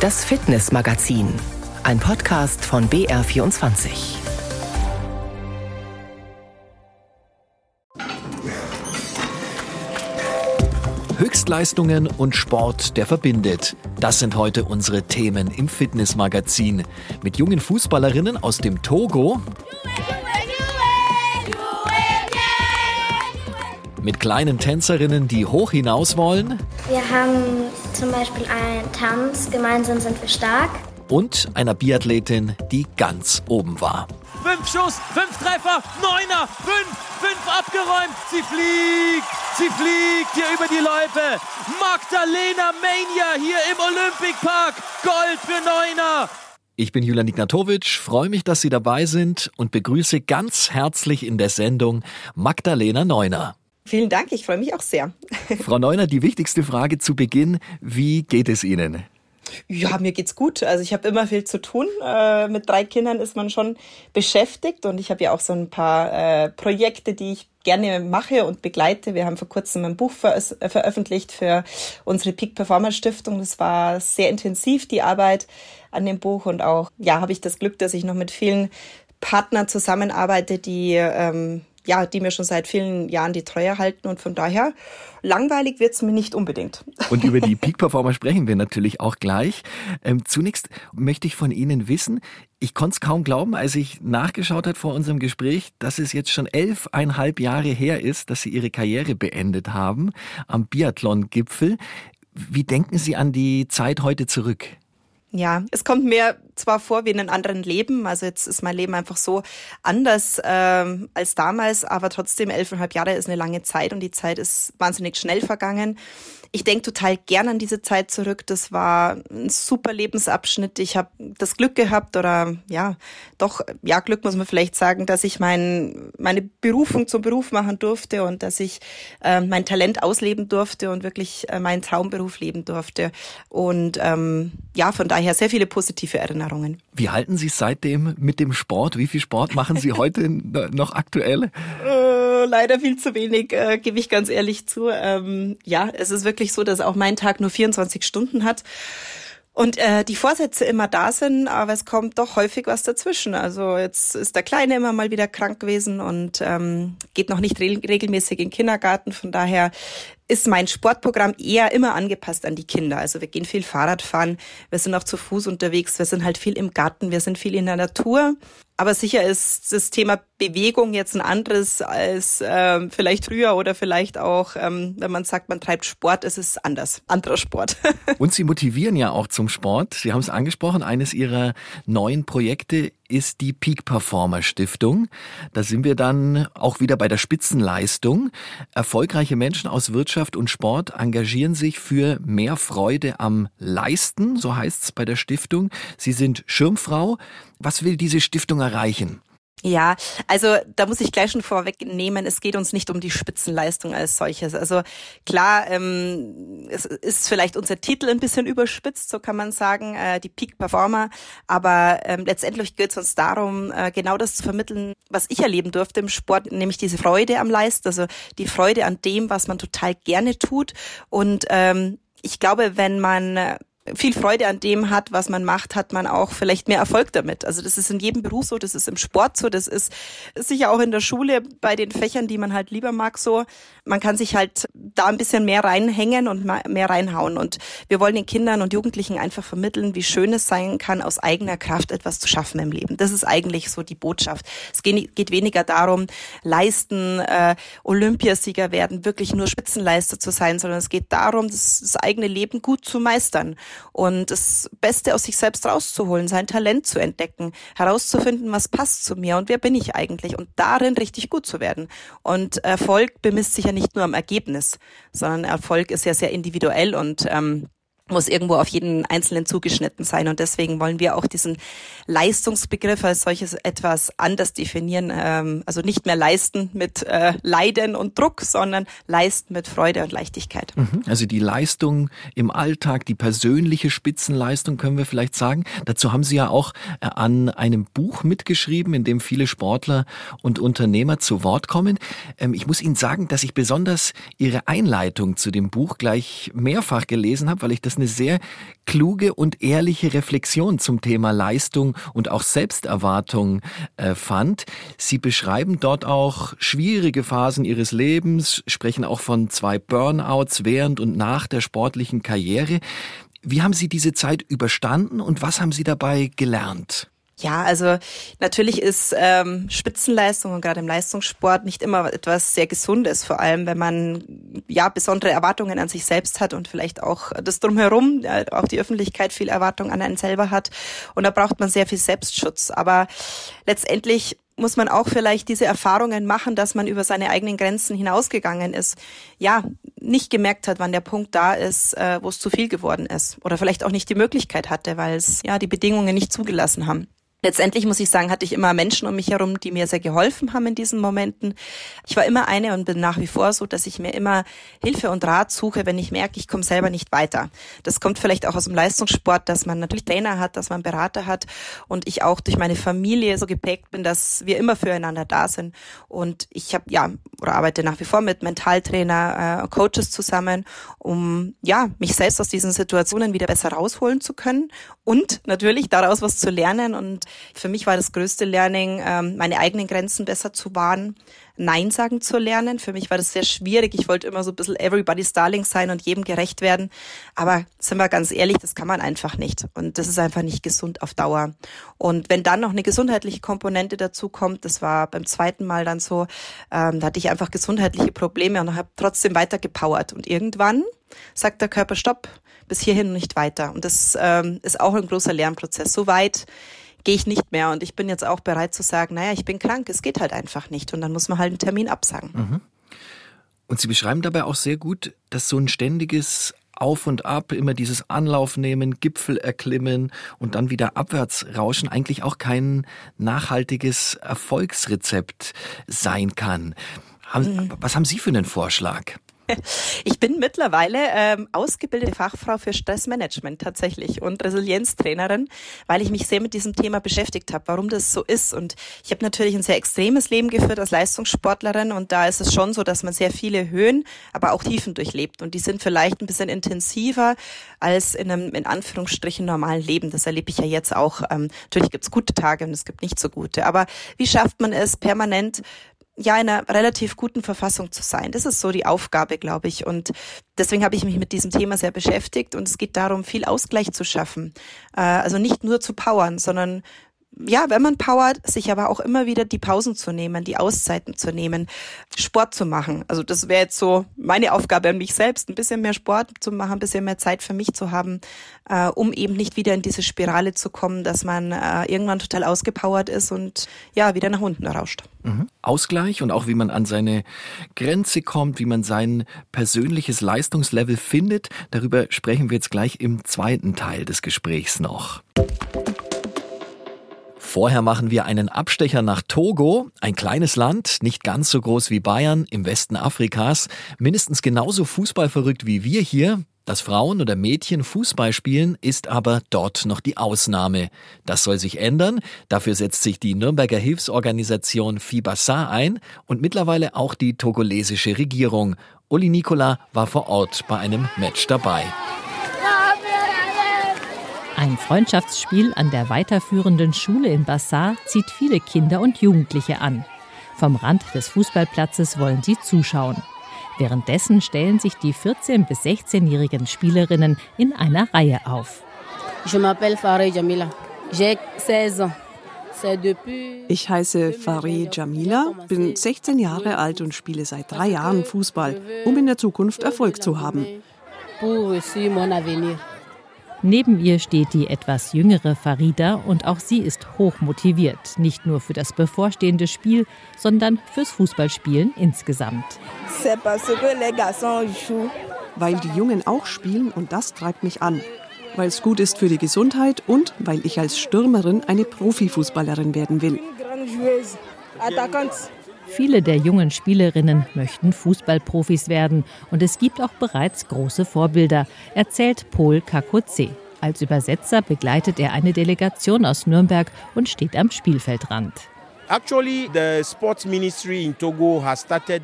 Das Fitnessmagazin, ein Podcast von BR24. Höchstleistungen und Sport, der verbindet. Das sind heute unsere Themen im Fitnessmagazin. Mit jungen Fußballerinnen aus dem Togo. Mit kleinen Tänzerinnen, die hoch hinaus wollen. Wir haben zum Beispiel einen Tanz, gemeinsam sind wir stark. Und einer Biathletin, die ganz oben war. Fünf Schuss, fünf Treffer, neuner, fünf, fünf abgeräumt. Sie fliegt, sie fliegt hier über die Läufe. Magdalena Mania hier im Olympic Park. Gold für Neuner. Ich bin Julian Ignatowitsch, freue mich, dass Sie dabei sind und begrüße ganz herzlich in der Sendung Magdalena Neuner. Vielen Dank, ich freue mich auch sehr. Frau Neuner, die wichtigste Frage zu Beginn, wie geht es Ihnen? Ja, mir geht's gut. Also ich habe immer viel zu tun. Äh, mit drei Kindern ist man schon beschäftigt und ich habe ja auch so ein paar äh, Projekte, die ich gerne mache und begleite. Wir haben vor kurzem ein Buch ver veröffentlicht für unsere Peak Performance Stiftung. Das war sehr intensiv, die Arbeit an dem Buch und auch, ja, habe ich das Glück, dass ich noch mit vielen Partnern zusammenarbeite, die ähm, ja, die mir schon seit vielen Jahren die Treue halten und von daher langweilig wird's mir nicht unbedingt. Und über die Peak Performer sprechen wir natürlich auch gleich. Ähm, zunächst möchte ich von Ihnen wissen, ich konnte es kaum glauben, als ich nachgeschaut hat vor unserem Gespräch, dass es jetzt schon elfeinhalb Jahre her ist, dass Sie Ihre Karriere beendet haben am Biathlon-Gipfel. Wie denken Sie an die Zeit heute zurück? Ja, es kommt mir zwar vor wie in einem anderen Leben, also jetzt ist mein Leben einfach so anders ähm, als damals, aber trotzdem elfeinhalb Jahre ist eine lange Zeit und die Zeit ist wahnsinnig schnell vergangen. Ich denke total gern an diese Zeit zurück. Das war ein super Lebensabschnitt. Ich habe das Glück gehabt oder ja, doch, ja, Glück muss man vielleicht sagen, dass ich mein, meine Berufung zum Beruf machen durfte und dass ich äh, mein Talent ausleben durfte und wirklich äh, meinen Traumberuf leben durfte. Und ähm, ja, von daher sehr viele positive Erinnerungen. Wie halten Sie es seitdem mit dem Sport? Wie viel Sport machen Sie heute noch aktuell? Äh, leider viel zu wenig, äh, gebe ich ganz ehrlich zu. Ähm, ja, es ist wirklich so, dass auch mein Tag nur 24 Stunden hat und äh, die Vorsätze immer da sind, aber es kommt doch häufig was dazwischen. Also jetzt ist der Kleine immer mal wieder krank gewesen und ähm, geht noch nicht re regelmäßig in den Kindergarten. Von daher ist mein Sportprogramm eher immer angepasst an die Kinder. Also wir gehen viel Fahrrad fahren, wir sind auch zu Fuß unterwegs, wir sind halt viel im Garten, wir sind viel in der Natur. Aber sicher ist das Thema Bewegung jetzt ein anderes als ähm, vielleicht früher oder vielleicht auch, ähm, wenn man sagt, man treibt Sport, ist es anders, anderer Sport. Und Sie motivieren ja auch zum Sport. Sie haben es angesprochen, eines Ihrer neuen Projekte ist die Peak Performer Stiftung. Da sind wir dann auch wieder bei der Spitzenleistung. Erfolgreiche Menschen aus Wirtschaft und Sport engagieren sich für mehr Freude am Leisten, so heißt es bei der Stiftung. Sie sind Schirmfrau. Was will diese Stiftung erreichen? Ja, also da muss ich gleich schon vorwegnehmen, es geht uns nicht um die Spitzenleistung als solches. Also klar, ähm, es ist vielleicht unser Titel ein bisschen überspitzt, so kann man sagen, äh, die Peak Performer, aber ähm, letztendlich geht es uns darum, äh, genau das zu vermitteln, was ich erleben durfte im Sport, nämlich diese Freude am Leisten, also die Freude an dem, was man total gerne tut und ähm, ich glaube, wenn man viel Freude an dem hat, was man macht, hat man auch vielleicht mehr Erfolg damit. Also das ist in jedem Beruf so, das ist im Sport so, das ist sicher auch in der Schule bei den Fächern, die man halt lieber mag so. Man kann sich halt da ein bisschen mehr reinhängen und mehr reinhauen. Und wir wollen den Kindern und Jugendlichen einfach vermitteln, wie schön es sein kann, aus eigener Kraft etwas zu schaffen im Leben. Das ist eigentlich so die Botschaft. Es geht weniger darum, leisten, äh, Olympiasieger werden, wirklich nur Spitzenleister zu sein, sondern es geht darum, das, das eigene Leben gut zu meistern und das Beste aus sich selbst rauszuholen, sein Talent zu entdecken, herauszufinden, was passt zu mir und wer bin ich eigentlich und darin richtig gut zu werden. Und Erfolg bemisst sich ja nicht nur am Ergebnis, sondern Erfolg ist ja sehr individuell und ähm, muss irgendwo auf jeden Einzelnen zugeschnitten sein. Und deswegen wollen wir auch diesen Leistungsbegriff als solches etwas anders definieren. Ähm, also nicht mehr leisten mit äh, Leiden und Druck, sondern leisten mit Freude und Leichtigkeit. Mhm. Also die Leistung im Alltag, die persönliche Spitzenleistung können wir vielleicht sagen. Dazu haben Sie ja auch äh, an einem Buch mitgeschrieben, in dem viele Sportler und Unternehmer zu Wort kommen. Ähm, ich muss Ihnen sagen, dass ich besonders Ihre Einleitung zu dem Buch gleich mehrfach gelesen habe, weil ich das eine sehr kluge und ehrliche Reflexion zum Thema Leistung und auch Selbsterwartung äh, fand. Sie beschreiben dort auch schwierige Phasen ihres Lebens, sprechen auch von zwei Burnouts während und nach der sportlichen Karriere. Wie haben Sie diese Zeit überstanden und was haben Sie dabei gelernt? Ja, also natürlich ist ähm, Spitzenleistung und gerade im Leistungssport nicht immer etwas sehr Gesundes, vor allem wenn man ja besondere Erwartungen an sich selbst hat und vielleicht auch das drumherum, ja, auch die Öffentlichkeit viel Erwartung an einen selber hat. Und da braucht man sehr viel Selbstschutz. Aber letztendlich muss man auch vielleicht diese Erfahrungen machen, dass man über seine eigenen Grenzen hinausgegangen ist. Ja, nicht gemerkt hat, wann der Punkt da ist, äh, wo es zu viel geworden ist. Oder vielleicht auch nicht die Möglichkeit hatte, weil es ja die Bedingungen nicht zugelassen haben. Letztendlich muss ich sagen, hatte ich immer Menschen um mich herum, die mir sehr geholfen haben in diesen Momenten. Ich war immer eine und bin nach wie vor so, dass ich mir immer Hilfe und Rat suche, wenn ich merke, ich komme selber nicht weiter. Das kommt vielleicht auch aus dem Leistungssport, dass man natürlich Trainer hat, dass man Berater hat und ich auch durch meine Familie so geprägt bin, dass wir immer füreinander da sind. Und ich habe ja oder arbeite nach wie vor mit Mentaltrainer, äh, Coaches zusammen, um ja mich selbst aus diesen Situationen wieder besser rausholen zu können und natürlich daraus was zu lernen und für mich war das größte Learning, ähm, meine eigenen Grenzen besser zu wahren, Nein sagen zu lernen. Für mich war das sehr schwierig. Ich wollte immer so ein bisschen everybody's darling sein und jedem gerecht werden. Aber sind wir ganz ehrlich, das kann man einfach nicht. Und das ist einfach nicht gesund auf Dauer. Und wenn dann noch eine gesundheitliche Komponente dazu kommt, das war beim zweiten Mal dann so, ähm, da hatte ich einfach gesundheitliche Probleme und habe trotzdem weiter gepowert. Und irgendwann sagt der Körper Stopp, bis hierhin und nicht weiter. Und das ähm, ist auch ein großer Lernprozess. So weit gehe ich nicht mehr. Und ich bin jetzt auch bereit zu sagen, naja, ich bin krank, es geht halt einfach nicht. Und dann muss man halt einen Termin absagen. Mhm. Und Sie beschreiben dabei auch sehr gut, dass so ein ständiges auf und ab, immer dieses Anlauf nehmen, Gipfel erklimmen und dann wieder abwärts rauschen eigentlich auch kein nachhaltiges Erfolgsrezept sein kann. Mhm. Was haben Sie für einen Vorschlag? Ich bin mittlerweile ähm, ausgebildete Fachfrau für Stressmanagement tatsächlich und Resilienztrainerin, weil ich mich sehr mit diesem Thema beschäftigt habe, warum das so ist. Und ich habe natürlich ein sehr extremes Leben geführt als Leistungssportlerin und da ist es schon so, dass man sehr viele Höhen, aber auch Tiefen durchlebt. Und die sind vielleicht ein bisschen intensiver als in einem in Anführungsstrichen normalen Leben. Das erlebe ich ja jetzt auch. Ähm, natürlich gibt es gute Tage und es gibt nicht so gute. Aber wie schafft man es permanent ja in einer relativ guten Verfassung zu sein. Das ist so die Aufgabe, glaube ich. Und deswegen habe ich mich mit diesem Thema sehr beschäftigt und es geht darum, viel Ausgleich zu schaffen. Äh, also nicht nur zu powern, sondern ja, wenn man powert, sich aber auch immer wieder die Pausen zu nehmen, die Auszeiten zu nehmen, Sport zu machen. Also das wäre jetzt so meine Aufgabe an mich selbst, ein bisschen mehr Sport zu machen, ein bisschen mehr Zeit für mich zu haben, äh, um eben nicht wieder in diese Spirale zu kommen, dass man äh, irgendwann total ausgepowert ist und ja, wieder nach unten rauscht. Mhm. Ausgleich und auch wie man an seine Grenze kommt, wie man sein persönliches Leistungslevel findet, darüber sprechen wir jetzt gleich im zweiten Teil des Gesprächs noch. Vorher machen wir einen Abstecher nach Togo, ein kleines Land, nicht ganz so groß wie Bayern, im Westen Afrikas, mindestens genauso fußballverrückt wie wir hier. Dass Frauen oder Mädchen Fußball spielen, ist aber dort noch die Ausnahme. Das soll sich ändern. Dafür setzt sich die Nürnberger Hilfsorganisation Fibasa ein und mittlerweile auch die togolesische Regierung. Uli Nicola war vor Ort bei einem Match dabei. Ein Freundschaftsspiel an der weiterführenden Schule in Bassar zieht viele Kinder und Jugendliche an. Vom Rand des Fußballplatzes wollen sie zuschauen. Währenddessen stellen sich die 14- bis 16-jährigen Spielerinnen in einer Reihe auf. Ich heiße Farid Jamila, bin 16 Jahre alt und spiele seit drei Jahren Fußball, um in der Zukunft Erfolg zu haben. Neben ihr steht die etwas jüngere Farida und auch sie ist hoch motiviert, nicht nur für das bevorstehende Spiel, sondern fürs Fußballspielen insgesamt. Weil die Jungen auch spielen und das treibt mich an. Weil es gut ist für die Gesundheit und weil ich als Stürmerin eine Profifußballerin werden will. Viele der jungen Spielerinnen möchten Fußballprofis werden und es gibt auch bereits große Vorbilder, erzählt Paul Kakotze. Als Übersetzer begleitet er eine Delegation aus Nürnberg und steht am Spielfeldrand.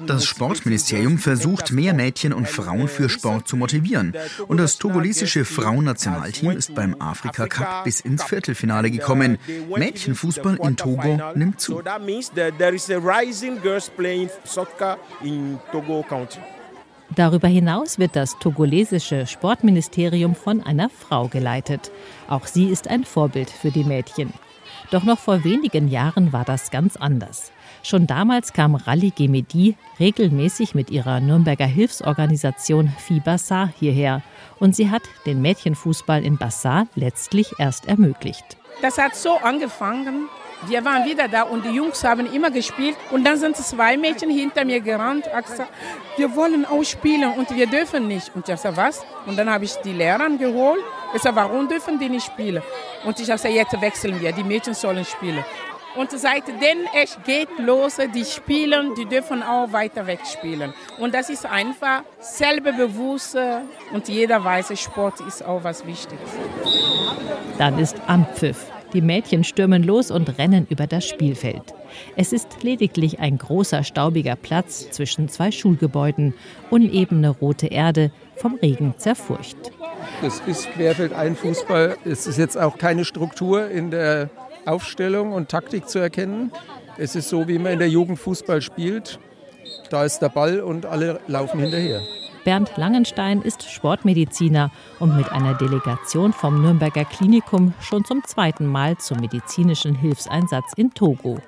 Das Sportministerium versucht, mehr Mädchen und Frauen für Sport zu motivieren. Und das togolesische Frauennationalteam ist beim Afrika Cup bis ins Viertelfinale gekommen. Mädchenfußball in Togo nimmt zu. Darüber hinaus wird das togolesische Sportministerium von einer Frau geleitet. Auch sie ist ein Vorbild für die Mädchen. Doch noch vor wenigen Jahren war das ganz anders. Schon damals kam Rally Gemedi regelmäßig mit ihrer Nürnberger Hilfsorganisation FIBASA hierher und sie hat den Mädchenfußball in Bassar letztlich erst ermöglicht. Das hat so angefangen, wir waren wieder da und die Jungs haben immer gespielt. Und dann sind zwei Mädchen hinter mir gerannt. Ich gesagt, wir wollen auch spielen und wir dürfen nicht. Und ich gesagt, was? Und dann habe ich die Lehrer geholt. Ich sage, warum dürfen die nicht spielen? Und ich habe gesagt, jetzt wechseln wir, die Mädchen sollen spielen. Und seitdem es geht los, die spielen, die dürfen auch weiter wegspielen. Und das ist einfach selbstbewusst und jeder weiß, Sport ist auch was Wichtiges. Dann ist Anpfiff. Die Mädchen stürmen los und rennen über das Spielfeld. Es ist lediglich ein großer staubiger Platz zwischen zwei Schulgebäuden, unebene rote Erde, vom Regen zerfurcht. Das ist querfeld ein Fußball. Es ist jetzt auch keine Struktur in der Aufstellung und Taktik zu erkennen. Es ist so, wie man in der Jugend Fußball spielt. Da ist der Ball und alle laufen hinterher. Bernd Langenstein ist Sportmediziner und mit einer Delegation vom Nürnberger Klinikum schon zum zweiten Mal zum medizinischen Hilfseinsatz in Togo.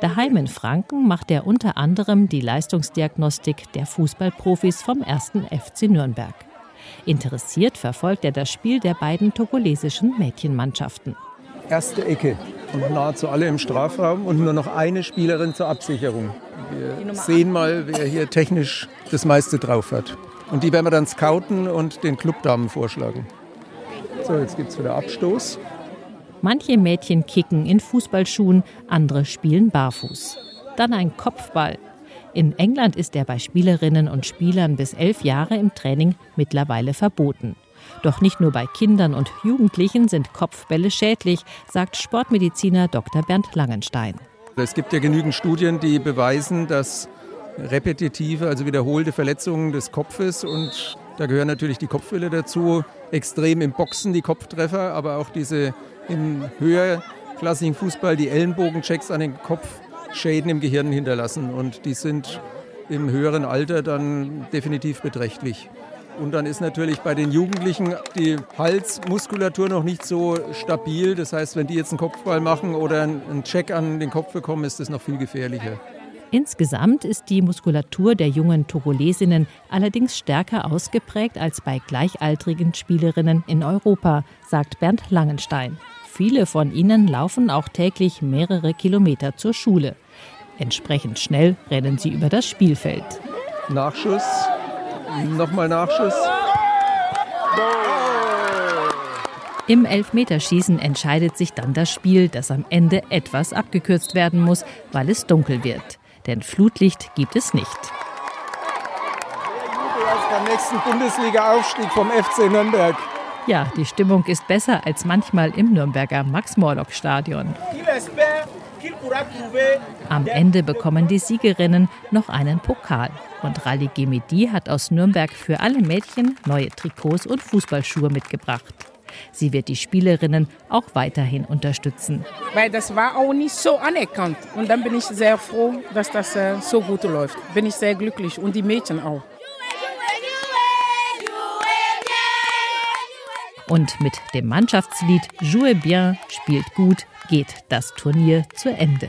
Daheim in Franken macht er unter anderem die Leistungsdiagnostik der Fußballprofis vom 1. FC Nürnberg. Interessiert verfolgt er das Spiel der beiden togolesischen Mädchenmannschaften. Erste Ecke und nahezu alle im Strafraum und nur noch eine Spielerin zur Absicherung. Wir sehen mal, wer hier technisch das meiste drauf hat. Und die werden wir dann scouten und den Clubdamen vorschlagen. So, jetzt gibt es wieder Abstoß. Manche Mädchen kicken in Fußballschuhen, andere spielen barfuß. Dann ein Kopfball. In England ist er bei Spielerinnen und Spielern bis elf Jahre im Training mittlerweile verboten. Doch nicht nur bei Kindern und Jugendlichen sind Kopfbälle schädlich, sagt Sportmediziner Dr. Bernd Langenstein. Es gibt ja genügend Studien, die beweisen, dass repetitive, also wiederholte Verletzungen des Kopfes und da gehören natürlich die Kopfwelle dazu, extrem im Boxen die Kopftreffer, aber auch diese im höherklassigen Fußball die Ellenbogenchecks an den Kopf Schäden im Gehirn hinterlassen und die sind im höheren Alter dann definitiv beträchtlich. Und dann ist natürlich bei den Jugendlichen die Halsmuskulatur noch nicht so stabil. Das heißt, wenn die jetzt einen Kopfball machen oder einen Check an den Kopf bekommen, ist das noch viel gefährlicher. Insgesamt ist die Muskulatur der jungen Togolesinnen allerdings stärker ausgeprägt als bei gleichaltrigen Spielerinnen in Europa, sagt Bernd Langenstein. Viele von ihnen laufen auch täglich mehrere Kilometer zur Schule. Entsprechend schnell rennen sie über das Spielfeld. Nachschuss, nochmal Nachschuss. Im Elfmeterschießen entscheidet sich dann das Spiel, das am Ende etwas abgekürzt werden muss, weil es dunkel wird denn Flutlicht gibt es nicht. Beim nächsten Bundesliga-Aufstieg vom FC Nürnberg. Ja, die Stimmung ist besser als manchmal im Nürnberger Max-Morlock-Stadion. Am Ende bekommen die Siegerinnen noch einen Pokal. Und Rally Gemedi hat aus Nürnberg für alle Mädchen neue Trikots und Fußballschuhe mitgebracht. Sie wird die Spielerinnen auch weiterhin unterstützen. Weil das war auch nicht so anerkannt. Und dann bin ich sehr froh, dass das äh, so gut läuft. Bin ich sehr glücklich und die Mädchen auch. Und mit dem Mannschaftslied Jouez bien, spielt gut, geht das Turnier zu Ende.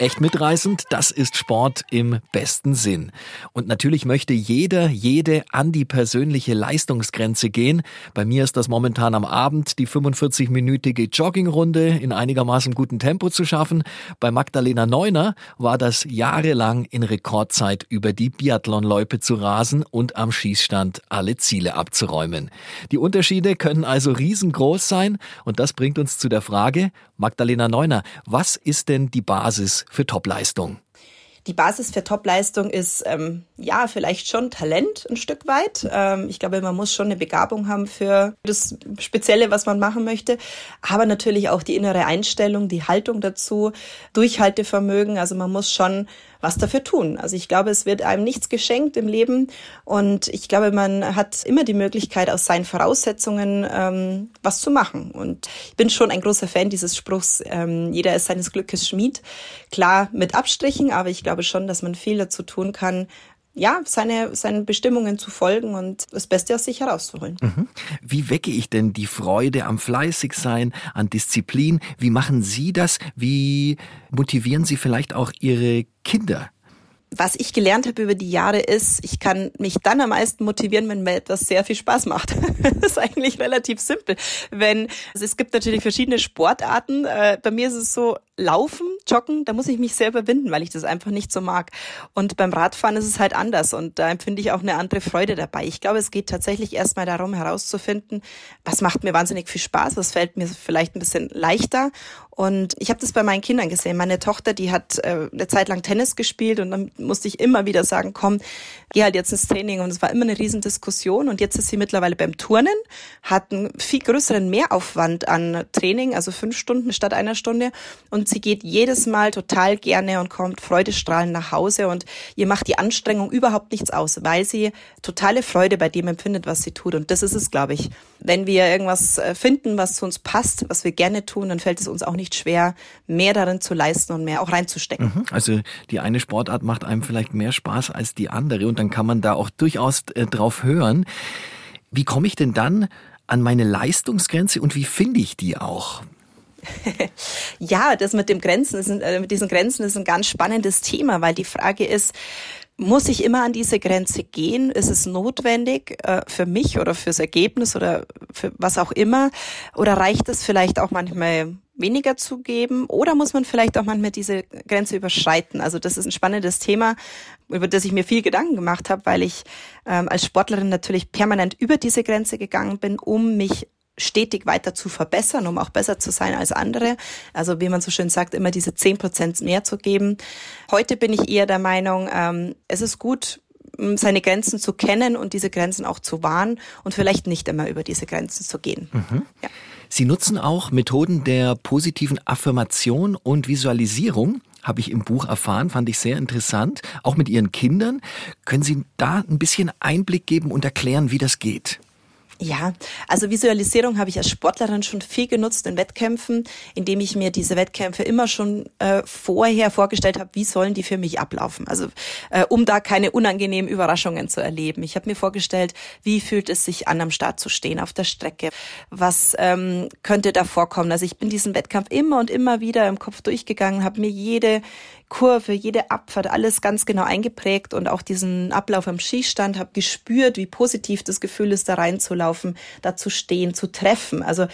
Echt mitreißend, das ist Sport im besten Sinn. Und natürlich möchte jeder, jede an die persönliche Leistungsgrenze gehen. Bei mir ist das momentan am Abend die 45-minütige Joggingrunde in einigermaßen gutem Tempo zu schaffen. Bei Magdalena Neuner war das jahrelang in Rekordzeit über die Biathlonloipe zu rasen und am Schießstand alle Ziele abzuräumen. Die Unterschiede können also riesengroß sein und das bringt uns zu der Frage, Magdalena Neuner, was ist denn die Basis für Topleistung? Die Basis für Topleistung ist ähm, ja vielleicht schon Talent ein Stück weit. Ähm, ich glaube, man muss schon eine Begabung haben für das Spezielle, was man machen möchte, aber natürlich auch die innere Einstellung, die Haltung dazu, Durchhaltevermögen. Also man muss schon was dafür tun. Also ich glaube, es wird einem nichts geschenkt im Leben und ich glaube, man hat immer die Möglichkeit, aus seinen Voraussetzungen ähm, was zu machen. Und ich bin schon ein großer Fan dieses Spruchs, ähm, jeder ist seines Glückes Schmied. Klar mit Abstrichen, aber ich glaube schon, dass man viel dazu tun kann, ja, seine, seinen Bestimmungen zu folgen und das Beste aus sich herauszuholen. Mhm. Wie wecke ich denn die Freude am Fleißigsein, an Disziplin? Wie machen Sie das? Wie motivieren Sie vielleicht auch Ihre Kinder? was ich gelernt habe über die Jahre ist, ich kann mich dann am meisten motivieren, wenn mir etwas sehr viel Spaß macht. das ist eigentlich relativ simpel. Wenn also es gibt natürlich verschiedene Sportarten. Äh, bei mir ist es so, Laufen, Joggen, da muss ich mich selber binden, weil ich das einfach nicht so mag. Und beim Radfahren ist es halt anders und da empfinde ich auch eine andere Freude dabei. Ich glaube, es geht tatsächlich erstmal darum herauszufinden, was macht mir wahnsinnig viel Spaß, was fällt mir vielleicht ein bisschen leichter. Und ich habe das bei meinen Kindern gesehen. Meine Tochter, die hat äh, eine Zeit lang Tennis gespielt und dann musste ich immer wieder sagen, komm, geh halt jetzt ins Training. Und es war immer eine Riesendiskussion. Und jetzt ist sie mittlerweile beim Turnen, hat einen viel größeren Mehraufwand an Training, also fünf Stunden statt einer Stunde. Und sie geht jedes Mal total gerne und kommt freudestrahlend nach Hause und ihr macht die Anstrengung überhaupt nichts aus, weil sie totale Freude bei dem empfindet, was sie tut. Und das ist es, glaube ich. Wenn wir irgendwas äh, finden, was zu uns passt, was wir gerne tun, dann fällt es uns auch nicht schwer, mehr darin zu leisten und mehr auch reinzustecken. Mhm. Also die eine Sportart macht einem vielleicht mehr Spaß als die andere und dann kann man da auch durchaus äh, drauf hören. Wie komme ich denn dann an meine Leistungsgrenze und wie finde ich die auch? ja, das mit dem Grenzen ist, äh, mit diesen Grenzen ist ein ganz spannendes Thema, weil die Frage ist, muss ich immer an diese Grenze gehen? Ist es notwendig äh, für mich oder fürs Ergebnis oder für was auch immer? Oder reicht es vielleicht auch manchmal weniger zu geben? Oder muss man vielleicht auch manchmal diese Grenze überschreiten? Also das ist ein spannendes Thema, über das ich mir viel Gedanken gemacht habe, weil ich ähm, als Sportlerin natürlich permanent über diese Grenze gegangen bin, um mich stetig weiter zu verbessern, um auch besser zu sein als andere. Also wie man so schön sagt, immer diese zehn Prozent mehr zu geben. Heute bin ich eher der Meinung, ähm, es ist gut, seine Grenzen zu kennen und diese Grenzen auch zu wahren und vielleicht nicht immer über diese Grenzen zu gehen. Mhm. Ja. Sie nutzen auch Methoden der positiven Affirmation und Visualisierung habe ich im Buch erfahren, fand ich sehr interessant, auch mit Ihren Kindern. Können Sie da ein bisschen Einblick geben und erklären, wie das geht? Ja, also Visualisierung habe ich als Sportlerin schon viel genutzt in Wettkämpfen, indem ich mir diese Wettkämpfe immer schon äh, vorher vorgestellt habe, wie sollen die für mich ablaufen. Also äh, um da keine unangenehmen Überraschungen zu erleben. Ich habe mir vorgestellt, wie fühlt es sich an, am Start zu stehen, auf der Strecke. Was ähm, könnte da vorkommen? Also ich bin diesen Wettkampf immer und immer wieder im Kopf durchgegangen, habe mir jede Kurve, jede Abfahrt, alles ganz genau eingeprägt und auch diesen Ablauf am Schießstand, habe gespürt, wie positiv das Gefühl ist, da reinzulaufen, da zu stehen, zu treffen. Also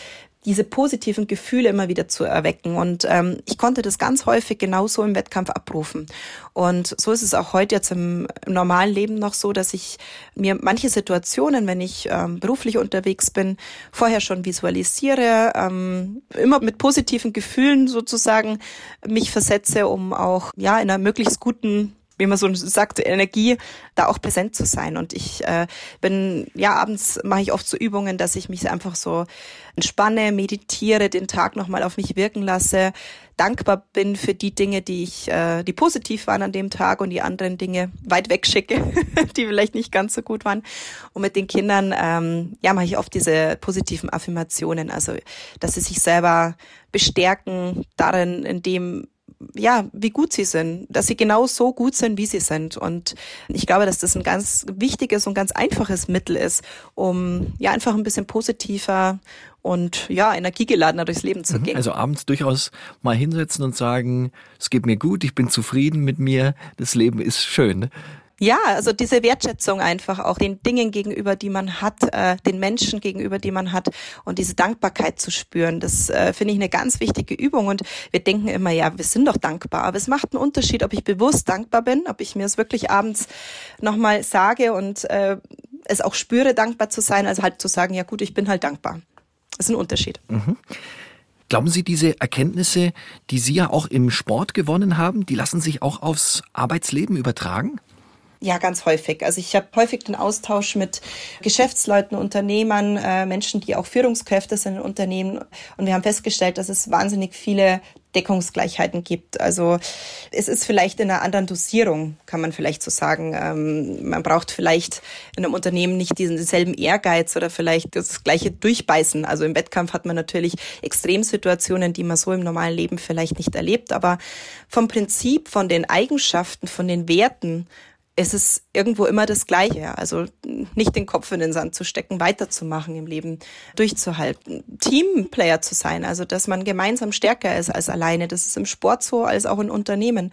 diese positiven Gefühle immer wieder zu erwecken. Und ähm, ich konnte das ganz häufig genauso im Wettkampf abrufen. Und so ist es auch heute jetzt im, im normalen Leben noch so, dass ich mir manche Situationen, wenn ich ähm, beruflich unterwegs bin, vorher schon visualisiere, ähm, immer mit positiven Gefühlen sozusagen mich versetze, um auch ja in einer möglichst guten wie man so sagt, Energie, da auch präsent zu sein. Und ich äh, bin, ja, abends mache ich oft so Übungen, dass ich mich einfach so entspanne, meditiere, den Tag nochmal auf mich wirken lasse, dankbar bin für die Dinge, die ich, äh, die positiv waren an dem Tag und die anderen Dinge weit weg schicke, die vielleicht nicht ganz so gut waren. Und mit den Kindern, ähm, ja, mache ich oft diese positiven Affirmationen, also dass sie sich selber bestärken darin, in dem ja, wie gut sie sind, dass sie genau so gut sind, wie sie sind. Und ich glaube, dass das ein ganz wichtiges und ganz einfaches Mittel ist, um ja einfach ein bisschen positiver und ja, energiegeladener durchs Leben zu mhm. gehen. Also abends durchaus mal hinsetzen und sagen, es geht mir gut, ich bin zufrieden mit mir, das Leben ist schön. Ja, also diese Wertschätzung einfach auch den Dingen gegenüber, die man hat, äh, den Menschen gegenüber, die man hat und diese Dankbarkeit zu spüren, das äh, finde ich eine ganz wichtige Übung und wir denken immer, ja, wir sind doch dankbar, aber es macht einen Unterschied, ob ich bewusst dankbar bin, ob ich mir es wirklich abends nochmal sage und äh, es auch spüre, dankbar zu sein, also halt zu sagen, ja gut, ich bin halt dankbar. Das ist ein Unterschied. Mhm. Glauben Sie, diese Erkenntnisse, die Sie ja auch im Sport gewonnen haben, die lassen sich auch aufs Arbeitsleben übertragen? Ja, ganz häufig. Also ich habe häufig den Austausch mit Geschäftsleuten, Unternehmern, äh, Menschen, die auch Führungskräfte sind in Unternehmen. Und wir haben festgestellt, dass es wahnsinnig viele Deckungsgleichheiten gibt. Also es ist vielleicht in einer anderen Dosierung, kann man vielleicht so sagen. Ähm, man braucht vielleicht in einem Unternehmen nicht diesen selben Ehrgeiz oder vielleicht das gleiche Durchbeißen. Also im Wettkampf hat man natürlich Extremsituationen, die man so im normalen Leben vielleicht nicht erlebt. Aber vom Prinzip, von den Eigenschaften, von den Werten, es ist irgendwo immer das Gleiche. Also nicht den Kopf in den Sand zu stecken, weiterzumachen im Leben, durchzuhalten, Teamplayer zu sein, also dass man gemeinsam stärker ist als alleine. Das ist im Sport so, als auch in Unternehmen.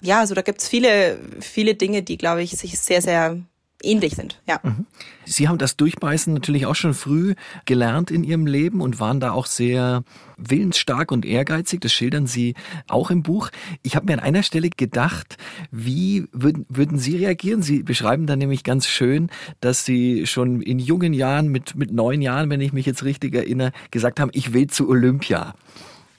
Ja, also da gibt's viele, viele Dinge, die, glaube ich, sich sehr, sehr ähnlich sind. Ja. Mhm. Sie haben das Durchbeißen natürlich auch schon früh gelernt in Ihrem Leben und waren da auch sehr willensstark und ehrgeizig. Das schildern Sie auch im Buch. Ich habe mir an einer Stelle gedacht, wie würden, würden Sie reagieren? Sie beschreiben da nämlich ganz schön, dass Sie schon in jungen Jahren, mit, mit neun Jahren, wenn ich mich jetzt richtig erinnere, gesagt haben, ich will zu Olympia.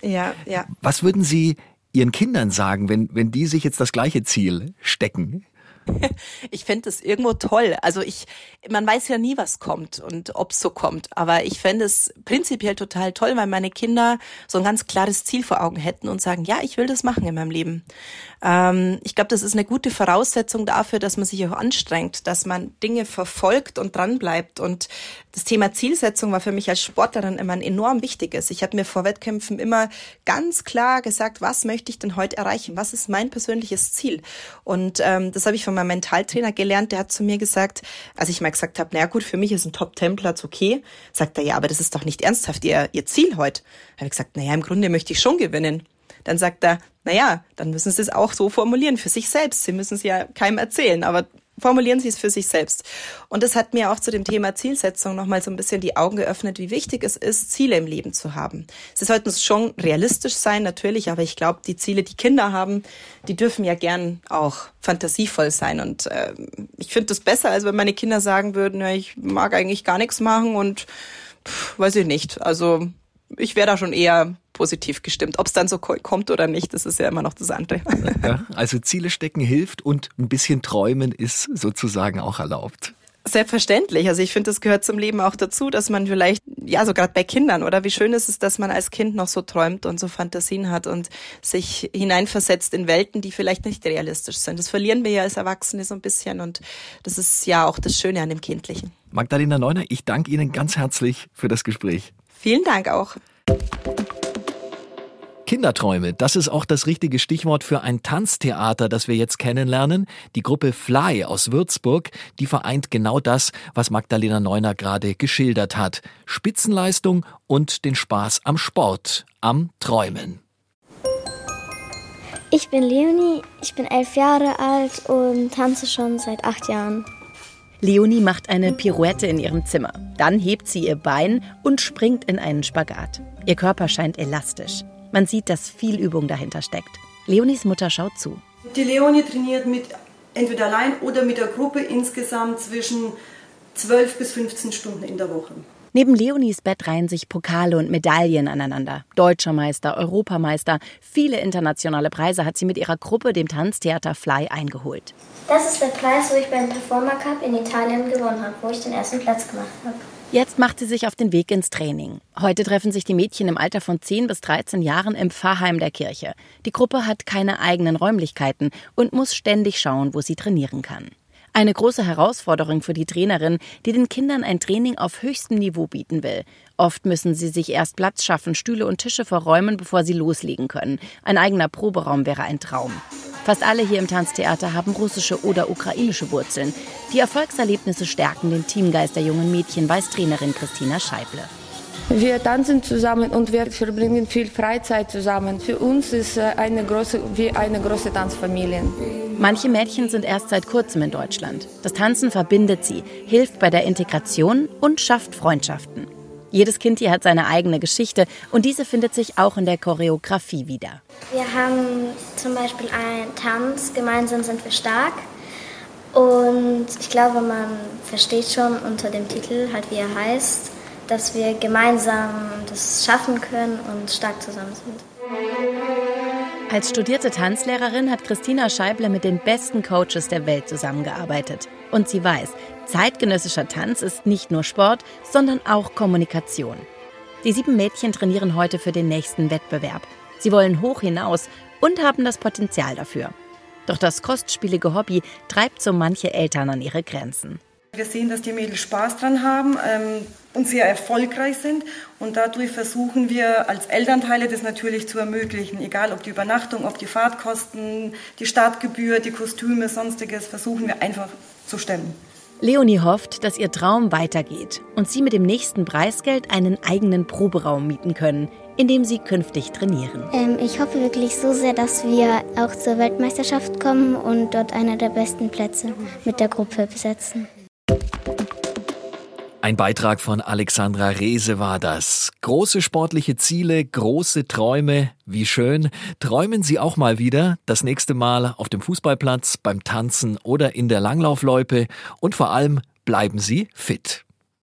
Ja, ja. Was würden Sie Ihren Kindern sagen, wenn, wenn die sich jetzt das gleiche Ziel stecken? ich fände es irgendwo toll. Also ich, man weiß ja nie, was kommt und ob es so kommt. Aber ich fände es prinzipiell total toll, weil meine Kinder so ein ganz klares Ziel vor Augen hätten und sagen, ja, ich will das machen in meinem Leben. Ähm, ich glaube, das ist eine gute Voraussetzung dafür, dass man sich auch anstrengt, dass man Dinge verfolgt und dranbleibt. Und das Thema Zielsetzung war für mich als Sportlerin immer ein enorm wichtiges. Ich habe mir vor Wettkämpfen immer ganz klar gesagt, was möchte ich denn heute erreichen? Was ist mein persönliches Ziel? Und ähm, das habe ich von meinem Mentaltrainer gelernt. Der hat zu mir gesagt, als ich mal gesagt habe, naja gut, für mich ist ein Top-Ten-Platz okay, sagt er, ja, aber das ist doch nicht ernsthaft Ihr, Ihr Ziel heute. Habe ich gesagt, naja, im Grunde möchte ich schon gewinnen. Dann sagt er, naja, dann müssen Sie es auch so formulieren für sich selbst. Sie müssen es ja keinem erzählen, aber formulieren Sie es für sich selbst. Und das hat mir auch zu dem Thema Zielsetzung nochmal so ein bisschen die Augen geöffnet, wie wichtig es ist, Ziele im Leben zu haben. Sie sollten schon realistisch sein, natürlich, aber ich glaube, die Ziele, die Kinder haben, die dürfen ja gern auch fantasievoll sein. Und äh, ich finde das besser, als wenn meine Kinder sagen würden, ja, ich mag eigentlich gar nichts machen und pff, weiß ich nicht. Also ich wäre da schon eher positiv gestimmt. Ob es dann so kommt oder nicht, das ist ja immer noch das andere. Ja, also Ziele stecken hilft und ein bisschen träumen ist sozusagen auch erlaubt. Selbstverständlich. Also ich finde, das gehört zum Leben auch dazu, dass man vielleicht, ja, so gerade bei Kindern, oder wie schön ist es, dass man als Kind noch so träumt und so Fantasien hat und sich hineinversetzt in Welten, die vielleicht nicht realistisch sind. Das verlieren wir ja als Erwachsene so ein bisschen und das ist ja auch das Schöne an dem Kindlichen. Magdalena Neuner, ich danke Ihnen ganz herzlich für das Gespräch. Vielen Dank auch. Kinderträume, das ist auch das richtige Stichwort für ein Tanztheater, das wir jetzt kennenlernen. Die Gruppe Fly aus Würzburg, die vereint genau das, was Magdalena Neuner gerade geschildert hat. Spitzenleistung und den Spaß am Sport, am Träumen. Ich bin Leonie, ich bin elf Jahre alt und tanze schon seit acht Jahren. Leonie macht eine Pirouette in ihrem Zimmer. Dann hebt sie ihr Bein und springt in einen Spagat. Ihr Körper scheint elastisch. Man sieht, dass viel Übung dahinter steckt. Leonis Mutter schaut zu. Die Leonie trainiert mit entweder allein oder mit der Gruppe insgesamt zwischen 12 bis 15 Stunden in der Woche. Neben Leonis Bett reihen sich Pokale und Medaillen aneinander. Deutscher Meister, Europameister, viele internationale Preise hat sie mit ihrer Gruppe, dem Tanztheater Fly, eingeholt. Das ist der Preis, wo ich beim Performer Cup in Italien gewonnen habe, wo ich den ersten Platz gemacht habe. Jetzt macht sie sich auf den Weg ins Training. Heute treffen sich die Mädchen im Alter von 10 bis 13 Jahren im Pfarrheim der Kirche. Die Gruppe hat keine eigenen Räumlichkeiten und muss ständig schauen, wo sie trainieren kann. Eine große Herausforderung für die Trainerin, die den Kindern ein Training auf höchstem Niveau bieten will. Oft müssen sie sich erst Platz schaffen, Stühle und Tische verräumen, bevor sie loslegen können. Ein eigener Proberaum wäre ein Traum. Fast alle hier im Tanztheater haben russische oder ukrainische Wurzeln. Die Erfolgserlebnisse stärken den Teamgeist der jungen Mädchen, weiß Trainerin Christina Scheible. Wir tanzen zusammen und wir verbringen viel Freizeit zusammen. Für uns ist äh, eine große, wie eine große Tanzfamilie. Manche Mädchen sind erst seit kurzem in Deutschland. Das Tanzen verbindet sie, hilft bei der Integration und schafft Freundschaften. Jedes Kind hier hat seine eigene Geschichte und diese findet sich auch in der Choreografie wieder. Wir haben zum Beispiel einen Tanz, gemeinsam sind wir stark. Und ich glaube, man versteht schon unter dem Titel, halt wie er heißt, dass wir gemeinsam das schaffen können und stark zusammen sind. Als studierte Tanzlehrerin hat Christina Scheible mit den besten Coaches der Welt zusammengearbeitet. Und sie weiß, zeitgenössischer Tanz ist nicht nur Sport, sondern auch Kommunikation. Die sieben Mädchen trainieren heute für den nächsten Wettbewerb. Sie wollen hoch hinaus und haben das Potenzial dafür. Doch das kostspielige Hobby treibt so manche Eltern an ihre Grenzen. Wir sehen, dass die Mädels Spaß dran haben ähm, und sehr erfolgreich sind. Und dadurch versuchen wir als Elternteile das natürlich zu ermöglichen. Egal ob die Übernachtung, ob die Fahrtkosten, die Startgebühr, die Kostüme, sonstiges, versuchen wir einfach zu stemmen. Leonie hofft, dass ihr Traum weitergeht und sie mit dem nächsten Preisgeld einen eigenen Proberaum mieten können, in dem sie künftig trainieren. Ähm, ich hoffe wirklich so sehr, dass wir auch zur Weltmeisterschaft kommen und dort einer der besten Plätze mit der Gruppe besetzen. Ein Beitrag von Alexandra Rehse war das. Große sportliche Ziele, große Träume, wie schön. Träumen Sie auch mal wieder, das nächste Mal auf dem Fußballplatz, beim Tanzen oder in der Langlaufloipe und vor allem bleiben Sie fit.